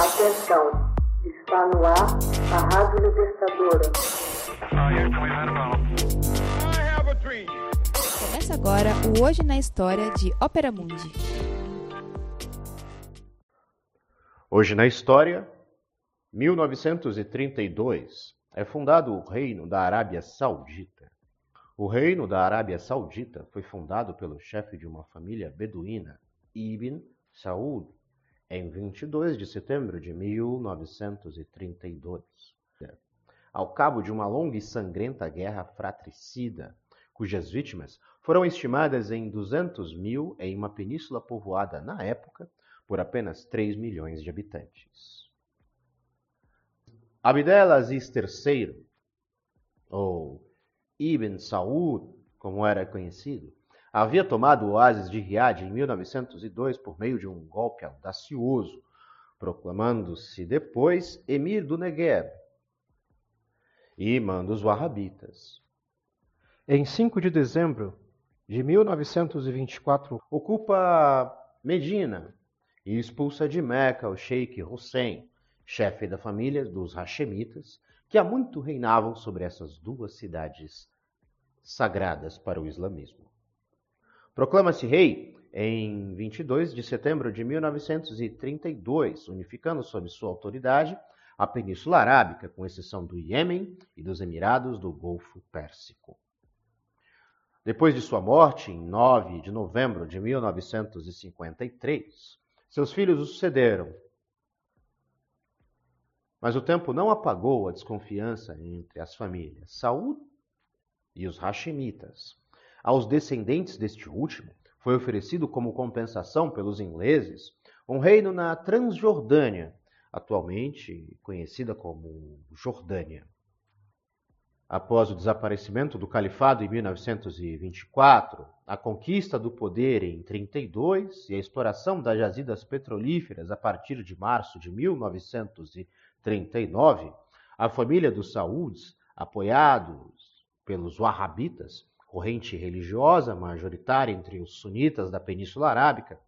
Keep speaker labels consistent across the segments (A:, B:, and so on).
A: Atenção, está no ar a Rádio Libertadora.
B: Começa agora o Hoje na História de Ópera Mundi.
C: Hoje na História, 1932, é fundado o Reino da Arábia Saudita. O Reino da Arábia Saudita foi fundado pelo chefe de uma família beduína, Ibn Saud, em 22 de setembro de 1932. Ao cabo de uma longa e sangrenta guerra fratricida, cujas vítimas foram estimadas em 200 mil em uma península povoada na época por apenas 3 milhões de habitantes. Abdelaziz III, ou Ibn Saud, como era conhecido, havia tomado o oásis de Riad em 1902 por meio de um golpe audacioso, proclamando-se depois emir do Negev e imã dos Wahhabitas. Em 5 de dezembro de 1924, ocupa Medina e expulsa de Meca o Sheikh Hussein, chefe da família dos Hashemitas, que há muito reinavam sobre essas duas cidades sagradas para o islamismo. Proclama-se rei em 22 de setembro de 1932, unificando sob sua autoridade a Península Arábica, com exceção do Iêmen e dos Emirados do Golfo Pérsico. Depois de sua morte, em 9 de novembro de 1953, seus filhos o sucederam. Mas o tempo não apagou a desconfiança entre as famílias Saúd e os Hashemitas, aos descendentes deste último foi oferecido como compensação pelos ingleses um reino na Transjordânia, atualmente conhecida como Jordânia. Após o desaparecimento do califado em 1924, a conquista do poder em 32 e a exploração das jazidas petrolíferas a partir de março de 1939, a família dos Saúdes, apoiados pelos Wahhabitas, corrente religiosa majoritária entre os sunitas da Península Arábica,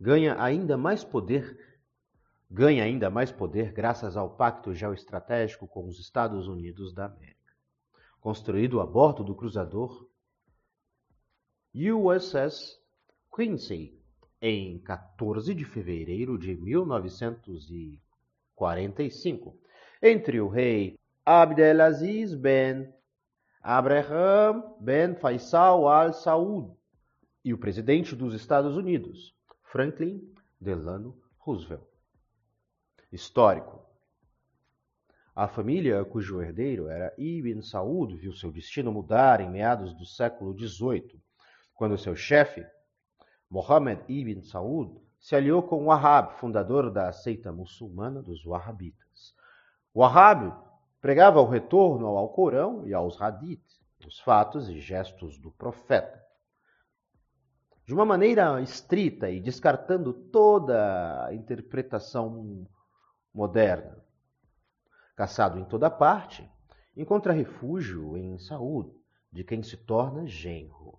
C: ganha ainda mais poder, ganha ainda mais poder graças ao pacto geoestratégico com os Estados Unidos da América, construído a bordo do cruzador USS Quincy em 14 de fevereiro de 1945, entre o rei Abdelaziz Ben Abraham Ben Faisal Al Saud e o presidente dos Estados Unidos, Franklin Delano Roosevelt. Histórico. A família cujo herdeiro era Ibn Saud viu seu destino mudar em meados do século XVIII, quando seu chefe, Mohammed Ibn Saud, se aliou com Wahhab, fundador da seita muçulmana dos Wahhabitas. Wahhab Pregava o retorno ao Alcorão e aos Hadith, os fatos e gestos do profeta. De uma maneira estrita e descartando toda a interpretação moderna. Caçado em toda parte, encontra refúgio em Saúd, de quem se torna genro.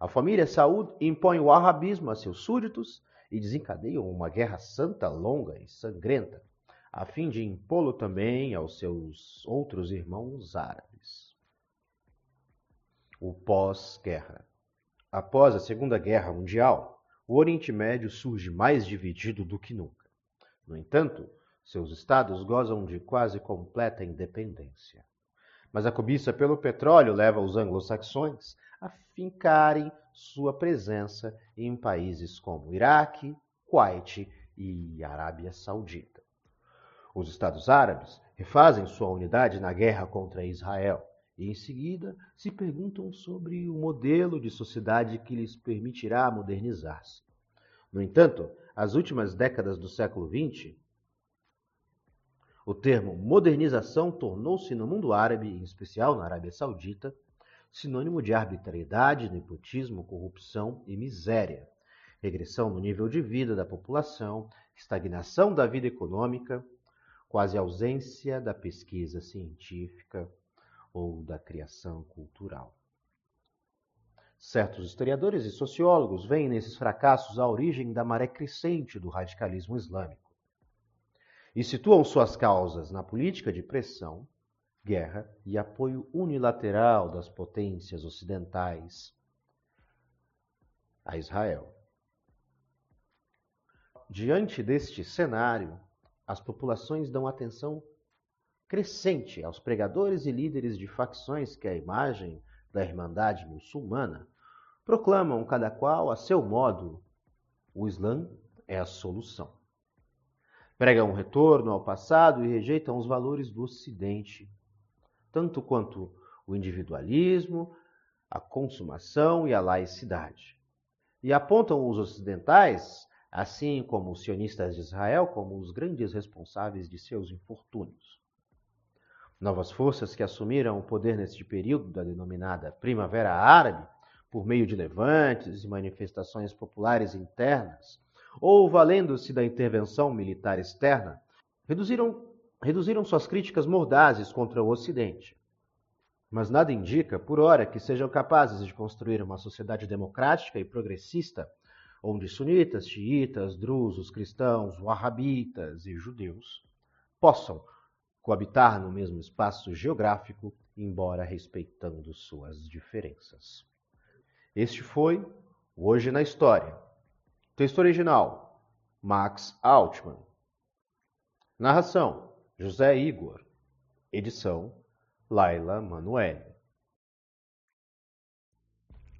C: A família Saúd impõe o arabismo a seus súditos e desencadeiam uma guerra santa longa e sangrenta, a fim de impô-lo também aos seus outros irmãos árabes. O pós-guerra. Após a Segunda Guerra Mundial, o Oriente Médio surge mais dividido do que nunca. No entanto, seus estados gozam de quase completa independência. Mas a cobiça pelo petróleo leva os anglo-saxões a fincarem sua presença em países como Iraque, Kuwait e Arábia Saudita. Os Estados Árabes refazem sua unidade na guerra contra Israel e, em seguida, se perguntam sobre o modelo de sociedade que lhes permitirá modernizar-se. No entanto, as últimas décadas do século XX, o termo modernização tornou-se no mundo árabe, em especial na Arábia Saudita, sinônimo de arbitrariedade, nepotismo, corrupção e miséria, regressão no nível de vida da população, estagnação da vida econômica, quase ausência da pesquisa científica ou da criação cultural. Certos historiadores e sociólogos veem nesses fracassos a origem da maré crescente do radicalismo islâmico. e situam suas causas na política de pressão, guerra e apoio unilateral das potências ocidentais a Israel. Diante deste cenário, as populações dão atenção crescente aos pregadores e líderes de facções que a imagem da Irmandade muçulmana proclamam cada qual a seu modo o Islã é a solução. Pregam um retorno ao passado e rejeitam os valores do Ocidente, tanto quanto o individualismo, a consumação e a laicidade. E apontam os ocidentais assim como os sionistas de Israel, como os grandes responsáveis de seus infortúnios. Novas forças que assumiram o poder neste período da denominada Primavera Árabe, por meio de levantes e manifestações populares internas, ou valendo-se da intervenção militar externa, reduziram, reduziram suas críticas mordazes contra o Ocidente. Mas nada indica, por hora, que sejam capazes de construir uma sociedade democrática e progressista onde sunitas, xiitas, drusos, cristãos, wahhabitas e judeus possam coabitar no mesmo espaço geográfico, embora respeitando suas diferenças. Este foi o Hoje na História. Texto original: Max Altman. Narração: José Igor. Edição: Laila Manoeli.